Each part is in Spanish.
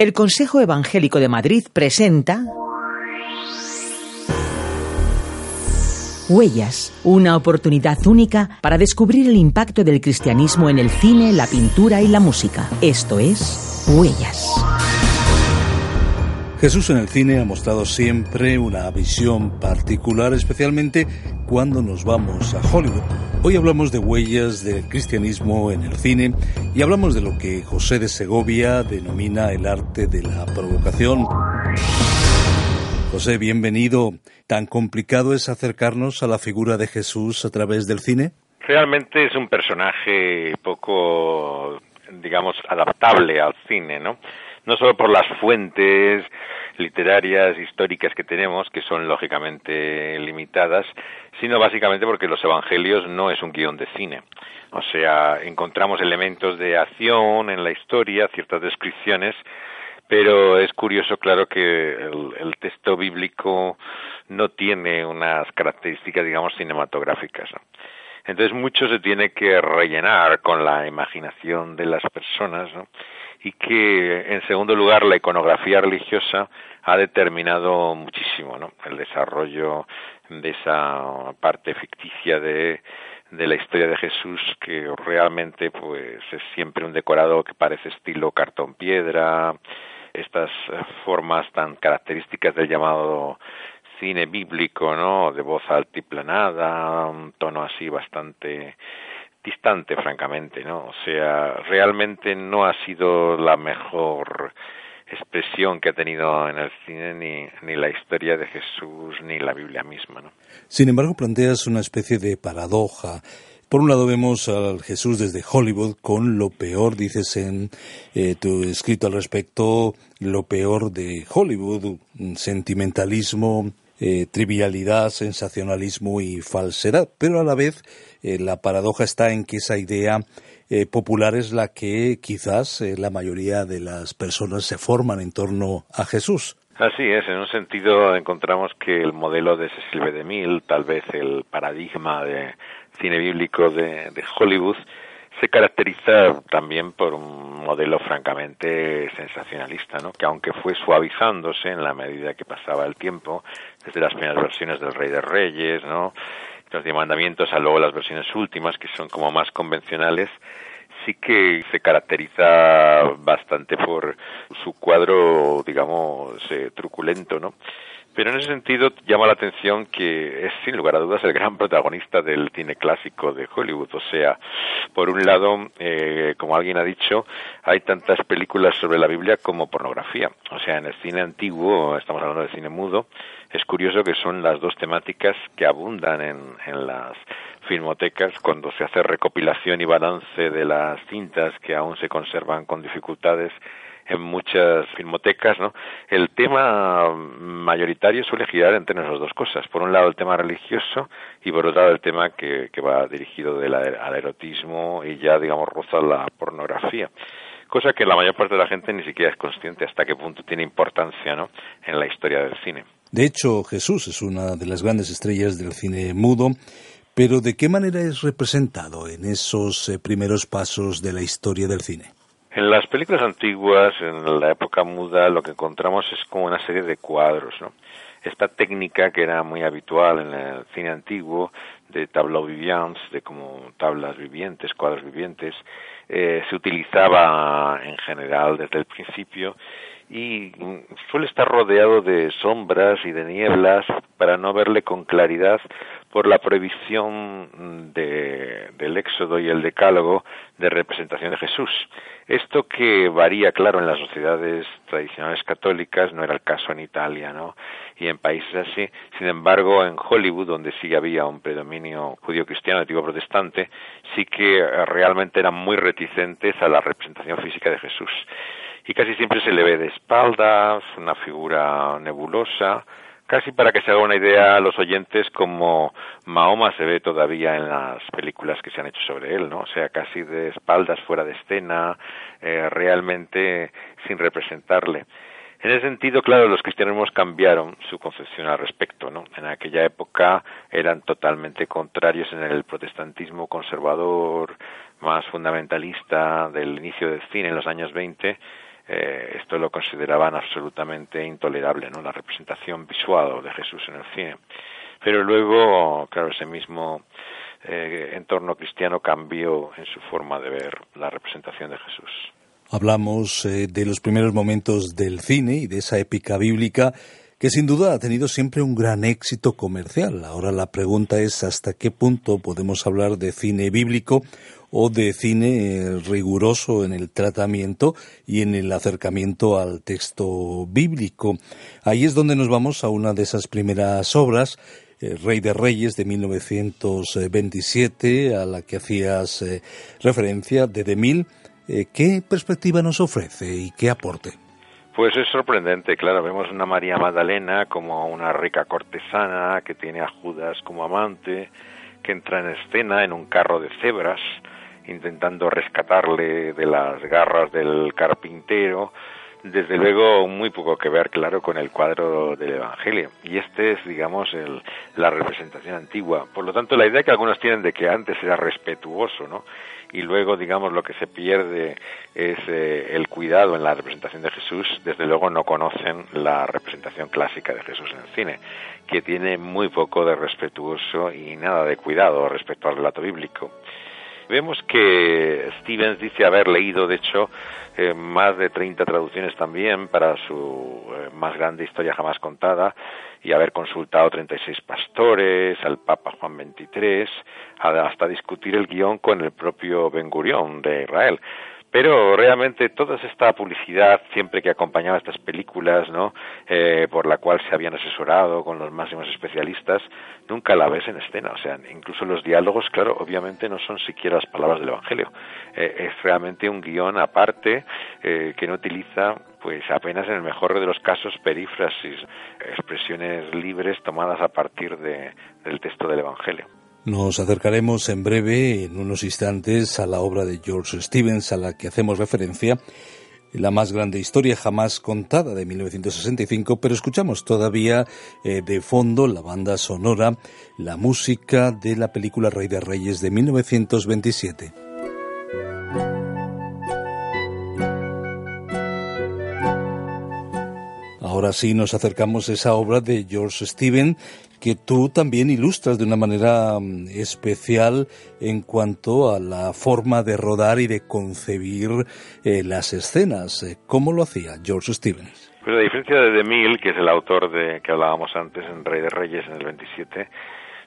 El Consejo Evangélico de Madrid presenta Huellas, una oportunidad única para descubrir el impacto del cristianismo en el cine, la pintura y la música. Esto es Huellas. Jesús en el cine ha mostrado siempre una visión particular, especialmente cuando nos vamos a Hollywood. Hoy hablamos de huellas del cristianismo en el cine y hablamos de lo que José de Segovia denomina el arte de la provocación. José, bienvenido. ¿Tan complicado es acercarnos a la figura de Jesús a través del cine? Realmente es un personaje poco, digamos, adaptable al cine, ¿no? No solo por las fuentes literarias, históricas que tenemos, que son lógicamente limitadas, sino básicamente porque los evangelios no es un guion de cine. O sea, encontramos elementos de acción en la historia, ciertas descripciones, pero es curioso, claro, que el, texto bíblico no tiene unas características, digamos, cinematográficas. Entonces mucho se tiene que rellenar con la imaginación de las personas, ¿no? Y que, en segundo lugar, la iconografía religiosa ha determinado muchísimo ¿no? el desarrollo de esa parte ficticia de, de la historia de Jesús que realmente pues es siempre un decorado que parece estilo cartón piedra estas formas tan características del llamado cine bíblico, ¿no? De voz altiplanada, un tono así bastante distante, francamente, ¿no? O sea, realmente no ha sido la mejor expresión que ha tenido en el cine ni, ni la historia de Jesús ni la Biblia misma, ¿no? Sin embargo, planteas una especie de paradoja. Por un lado vemos al Jesús desde Hollywood con lo peor, dices en eh, tu escrito al respecto, lo peor de Hollywood, sentimentalismo, eh, trivialidad, sensacionalismo y falsedad, pero a la vez eh, la paradoja está en que esa idea eh, popular es la que quizás la mayoría de las personas se forman en torno a Jesús. Así es, en un sentido encontramos que el modelo de Cecil B. DeMille, tal vez el paradigma de cine bíblico de Hollywood, se caracteriza también por un modelo francamente sensacionalista, ¿no? que aunque fue suavizándose en la medida que pasaba el tiempo, desde las primeras versiones del Rey de Reyes, ¿no? los diez mandamientos a luego las versiones últimas, que son como más convencionales, sí que se caracteriza bastante por su cuadro, digamos, eh, truculento, ¿no? Pero en ese sentido llama la atención que es sin lugar a dudas el gran protagonista del cine clásico de Hollywood. O sea, por un lado, eh, como alguien ha dicho, hay tantas películas sobre la Biblia como pornografía. O sea, en el cine antiguo, estamos hablando de cine mudo, es curioso que son las dos temáticas que abundan en, en las filmotecas cuando se hace recopilación y balance de las cintas que aún se conservan con dificultades en muchas filmotecas, ¿no? El tema mayoritario suele girar entre esas dos cosas. Por un lado el tema religioso y por otro lado el tema que, que va dirigido del, al erotismo y ya, digamos, roza la pornografía cosa que la mayor parte de la gente ni siquiera es consciente hasta qué punto tiene importancia ¿no? en la historia del cine. De hecho, Jesús es una de las grandes estrellas del cine mudo, pero ¿de qué manera es representado en esos eh, primeros pasos de la historia del cine? En las películas antiguas, en la época muda, lo que encontramos es como una serie de cuadros, ¿no? Esta técnica que era muy habitual en el cine antiguo, de tableau vivants, de como tablas vivientes, cuadros vivientes, eh, se utilizaba en general desde el principio y suele estar rodeado de sombras y de nieblas para no verle con claridad por la prohibición de, del Éxodo y el Decálogo de representación de Jesús. Esto que varía, claro, en las sociedades tradicionales católicas, no era el caso en Italia, ¿no? Y en países así. Sin embargo, en Hollywood, donde sí había un predominio judío-cristiano, tipo protestante, sí que realmente eran muy reticentes a la representación física de Jesús y casi siempre se le ve de espaldas, una figura nebulosa, casi para que se haga una idea a los oyentes como Mahoma se ve todavía en las películas que se han hecho sobre él, ¿no? O sea, casi de espaldas, fuera de escena, eh, realmente sin representarle. En ese sentido, claro, los cristianos cambiaron su concepción al respecto, ¿no? En aquella época eran totalmente contrarios en el protestantismo conservador, más fundamentalista del inicio del cine en los años 20, eh, esto lo consideraban absolutamente intolerable, ¿no? La representación visual de Jesús en el cine. Pero luego, claro, ese mismo eh, entorno cristiano cambió en su forma de ver la representación de Jesús. Hablamos eh, de los primeros momentos del cine y de esa épica bíblica que sin duda ha tenido siempre un gran éxito comercial. Ahora la pregunta es hasta qué punto podemos hablar de cine bíblico o de cine eh, riguroso en el tratamiento y en el acercamiento al texto bíblico. Ahí es donde nos vamos a una de esas primeras obras, eh, Rey de Reyes de 1927, a la que hacías eh, referencia, de Demil. ¿Qué perspectiva nos ofrece y qué aporte? Pues es sorprendente, claro, vemos una María Magdalena como una rica cortesana que tiene a Judas como amante, que entra en escena en un carro de cebras, intentando rescatarle de las garras del carpintero, desde luego muy poco que ver, claro, con el cuadro del Evangelio. Y este es, digamos, el, la representación antigua. Por lo tanto, la idea que algunos tienen de que antes era respetuoso, ¿no? Y luego, digamos, lo que se pierde es eh, el cuidado en la representación de Jesús. Desde luego no conocen la representación clásica de Jesús en el cine, que tiene muy poco de respetuoso y nada de cuidado respecto al relato bíblico. Vemos que Stevens dice haber leído, de hecho, eh, más de 30 traducciones también para su eh, más grande historia jamás contada y haber consultado 36 pastores, al Papa Juan XXIII, hasta discutir el guion con el propio Ben Gurion de Israel. Pero realmente toda esta publicidad, siempre que acompañaba estas películas, ¿no? Eh, por la cual se habían asesorado con los máximos especialistas, nunca la ves en escena. O sea, incluso los diálogos, claro, obviamente no son siquiera las palabras del Evangelio. Eh, es realmente un guion aparte eh, que no utiliza, pues apenas en el mejor de los casos, perífrasis, expresiones libres tomadas a partir de, del texto del Evangelio. Nos acercaremos en breve, en unos instantes, a la obra de George Stevens a la que hacemos referencia, la más grande historia jamás contada de 1965, pero escuchamos todavía eh, de fondo la banda sonora, la música de la película Rey de Reyes de 1927. Ahora sí nos acercamos a esa obra de George Stevens que tú también ilustras de una manera mm, especial en cuanto a la forma de rodar y de concebir eh, las escenas. Eh, ¿Cómo lo hacía George Stevens? Pues a diferencia de DeMille, que es el autor de que hablábamos antes en Rey de Reyes en el 27,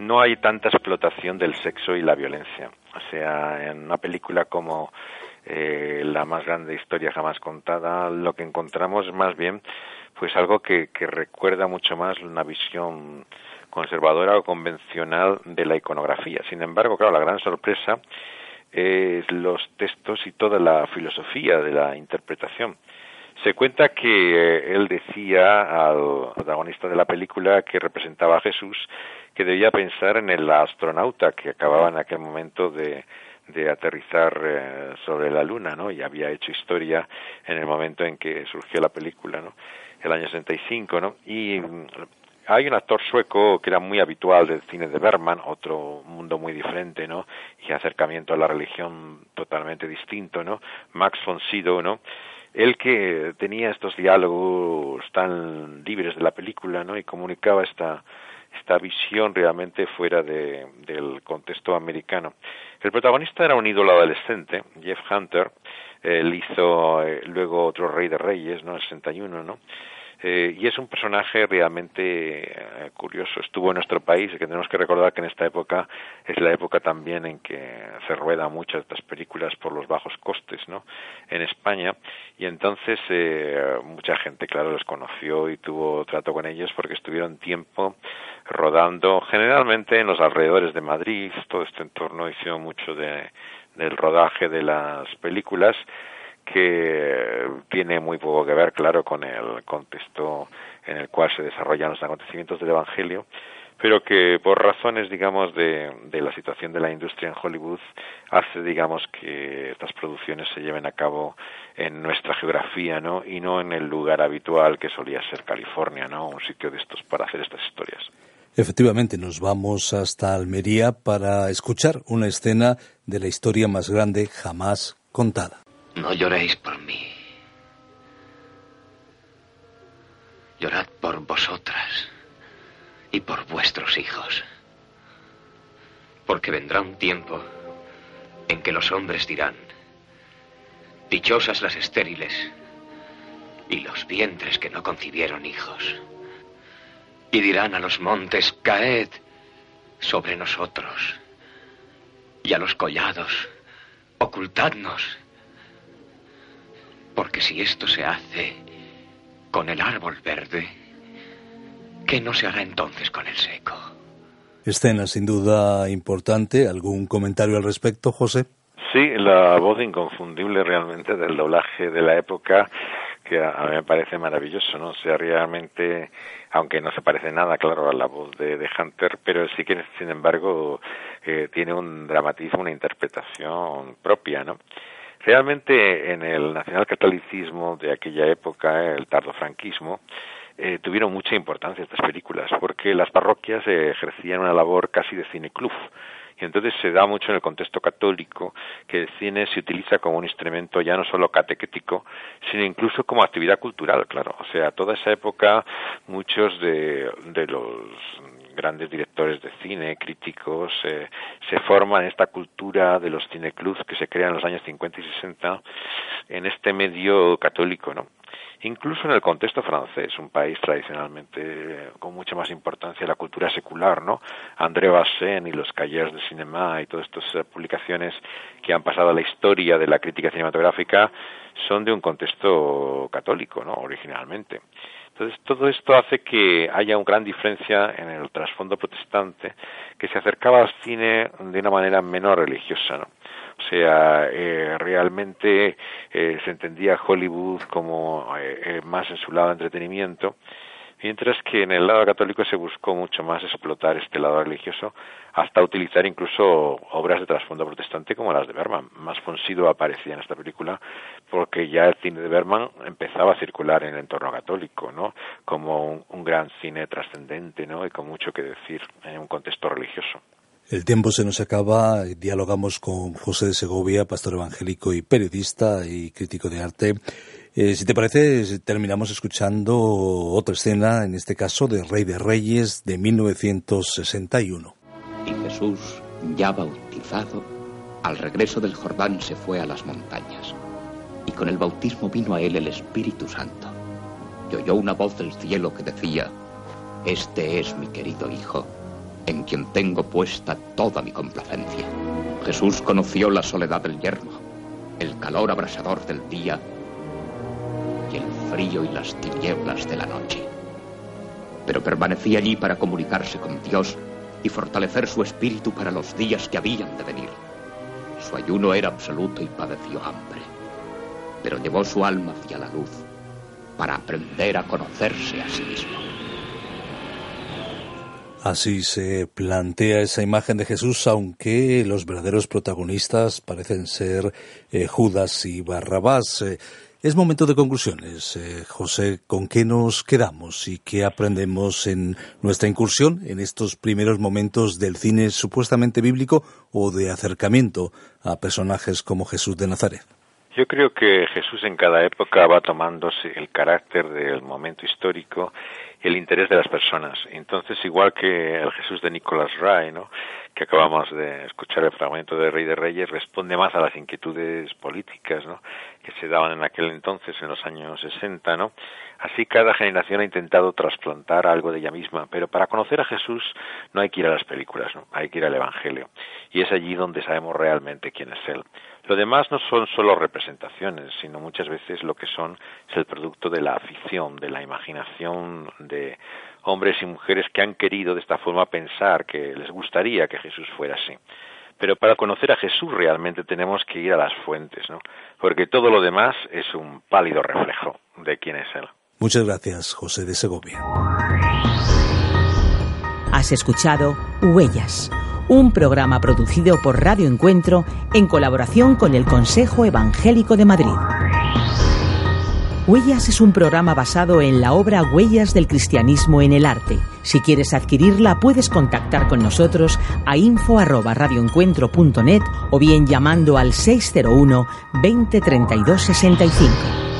no hay tanta explotación del sexo y la violencia. O sea, en una película como eh, La más grande historia jamás contada, lo que encontramos más bien pues algo que, que recuerda mucho más una visión conservadora o convencional de la iconografía. Sin embargo, claro, la gran sorpresa es los textos y toda la filosofía de la interpretación. Se cuenta que eh, él decía al protagonista de la película que representaba a Jesús que debía pensar en el astronauta que acababa en aquel momento de, aterrizar eh, sobre la luna, ¿no? Y había hecho historia en el momento en que surgió la película, ¿no? El año 65, ¿no? Y hay un actor sueco que era muy habitual del cine de Berman, otro mundo muy diferente, ¿no? Y acercamiento a la religión totalmente distinto, ¿no? Max von Sydow, ¿no? Él que tenía estos diálogos tan libres de la película, ¿no? Y comunicaba esta esta visión realmente fuera de, del contexto americano. El protagonista era un ídolo adolescente, Jeff Hunter, él hizo eh, luego otro Rey de Reyes, ¿no? El 61, ¿no? Eh, y es un personaje realmente eh, curioso. Estuvo en nuestro país que tenemos que recordar que en esta época es la época también en que se rueda muchas de estas películas por los bajos costes, ¿no? En España. Y entonces eh, mucha gente, claro, los conoció y tuvo trato con ellos porque estuvieron tiempo rodando, generalmente en los alrededores de Madrid. Todo este entorno hicieron mucho de, del rodaje de las películas que tiene muy poco que ver, claro, con el contexto en el cual se desarrollan los acontecimientos del Evangelio, pero que por razones, digamos, de, de, la situación de la industria en Hollywood hace, digamos, que estas producciones se lleven a cabo en nuestra geografía, ¿no? Y no en el lugar habitual que solía ser California, ¿no? Un sitio de estos para hacer estas historias. Efectivamente, nos vamos hasta Almería para escuchar una escena de la historia más grande jamás contada. No lloréis por mí. Llorad por vosotras y por vuestros hijos. Porque vendrá un tiempo en que los hombres dirán, dichosas las estériles y los vientres que no concibieron hijos. Y dirán a los montes, caed sobre nosotros. Y a los collados, ocultadnos. Porque si esto se hace con el árbol verde, ¿qué no se hará entonces con el seco? Escena sin duda importante. ¿Algún comentario al respecto, José? Sí, la voz inconfundible realmente del doblaje de la época que a, mí me parece maravilloso, ¿no? O sea, realmente, aunque no se parece nada, claro, a la voz de, Hunter, pero sí que, sin embargo, eh, tiene un dramatismo, una interpretación propia, ¿no? Realmente, en el nacionalcatolicismo de aquella época, el tardofranquismo, eh, tuvieron mucha importancia estas películas, porque las parroquias eh, ejercían una labor casi de cineclub y entonces se da mucho en el contexto católico que el cine se utiliza como un instrumento ya no solo catequético, sino incluso como actividad cultural, claro. O sea, toda esa época muchos de, de los grandes directores de cine, críticos, eh, se forman esta cultura de los cineclubs que se crean en los años 50 y 60 en este medio católico, ¿no? incluso en el contexto francés, un país tradicionalmente con mucha más importancia la cultura secular, ¿no? André Bazin y los Cahiers de Cinema y todas estas eh, publicaciones que han pasado a la historia de la crítica cinematográfica son de un contexto católico, ¿no? Originalmente. Entonces, todo esto hace que haya una gran diferencia en el trasfondo protestante que se acercaba al cine de una manera menos religiosa, ¿no? O sea, eh, realmente eh, se entendía Hollywood como eh, más en su lado de entretenimiento, mientras que en el lado católico se buscó mucho más explotar este lado religioso hasta utilizar incluso obras de trasfondo protestante como las de Berman. Más Fonsido aparecía en esta película porque ya el cine de Berman empezaba a circular en el entorno católico, ¿no? Como un, un gran cine trascendente, ¿no? Y con mucho que decir en un contexto religioso. El tiempo se nos acaba. Dialogamos con José de Segovia, pastor evangélico y periodista y crítico de arte. Eh, si te parece, terminamos escuchando otra escena, en este caso de Rey de Reyes de 1961. Y Jesús, ya bautizado, al regreso del Jordán se fue a las montañas. Y con el bautismo vino a él el Espíritu Santo. Y oyó una voz del cielo que decía, Este es mi querido Hijo en quien tengo puesta toda mi complacencia. Jesús conoció la soledad del yermo, el calor abrasador del día frío y las tinieblas de la noche. Pero permanecía allí para comunicarse con Dios y fortalecer su espíritu para los días que habían de venir. Su ayuno era absoluto y padeció hambre, pero llevó su alma hacia la luz para aprender a conocerse a sí mismo. Así se plantea esa imagen de Jesús, aunque los verdaderos protagonistas parecen ser eh, Judas y Barrabás. Eh, es momento de conclusiones. Eh, José, ¿con qué nos quedamos y qué aprendemos en nuestra incursión en estos primeros momentos del cine supuestamente bíblico o de acercamiento a personajes como Jesús de Nazaret? Yo creo que Jesús en cada época va tomándose el carácter del momento histórico el interés de las personas. Entonces, igual que el Jesús de Nicolás Ray, ¿no? que acabamos de escuchar el fragmento de Rey de Reyes, responde más a las inquietudes políticas ¿no? Que se daban en aquel entonces, en los años 60. ¿no? Así cada generación ha intentado trasplantar algo de ella misma, pero para conocer a Jesús no hay que ir a las películas, ¿no? hay que ir al Evangelio. Y es allí donde sabemos realmente quién es Él. Lo demás no son solo representaciones, sino muchas veces lo que son es el producto de la afición, de la imaginación de hombres y mujeres que han querido de esta forma pensar que les gustaría que Jesús fuera así. pero para conocer a Jesús realmente tenemos que ir a las fuentes, ¿no? Porque todo lo demás es un pálido reflejo de quién es Él. Muchas gracias, José de Segovia. Has escuchado Huellas, un programa producido por Radio Encuentro en colaboración con el Consejo Evangélico de Madrid. Huellas es un programa basado en la obra Huellas del Cristianismo en el Arte. Si quieres adquirirla, puedes contactar con nosotros a info@radioencuentro.net o bien llamando al 601 20 32 65.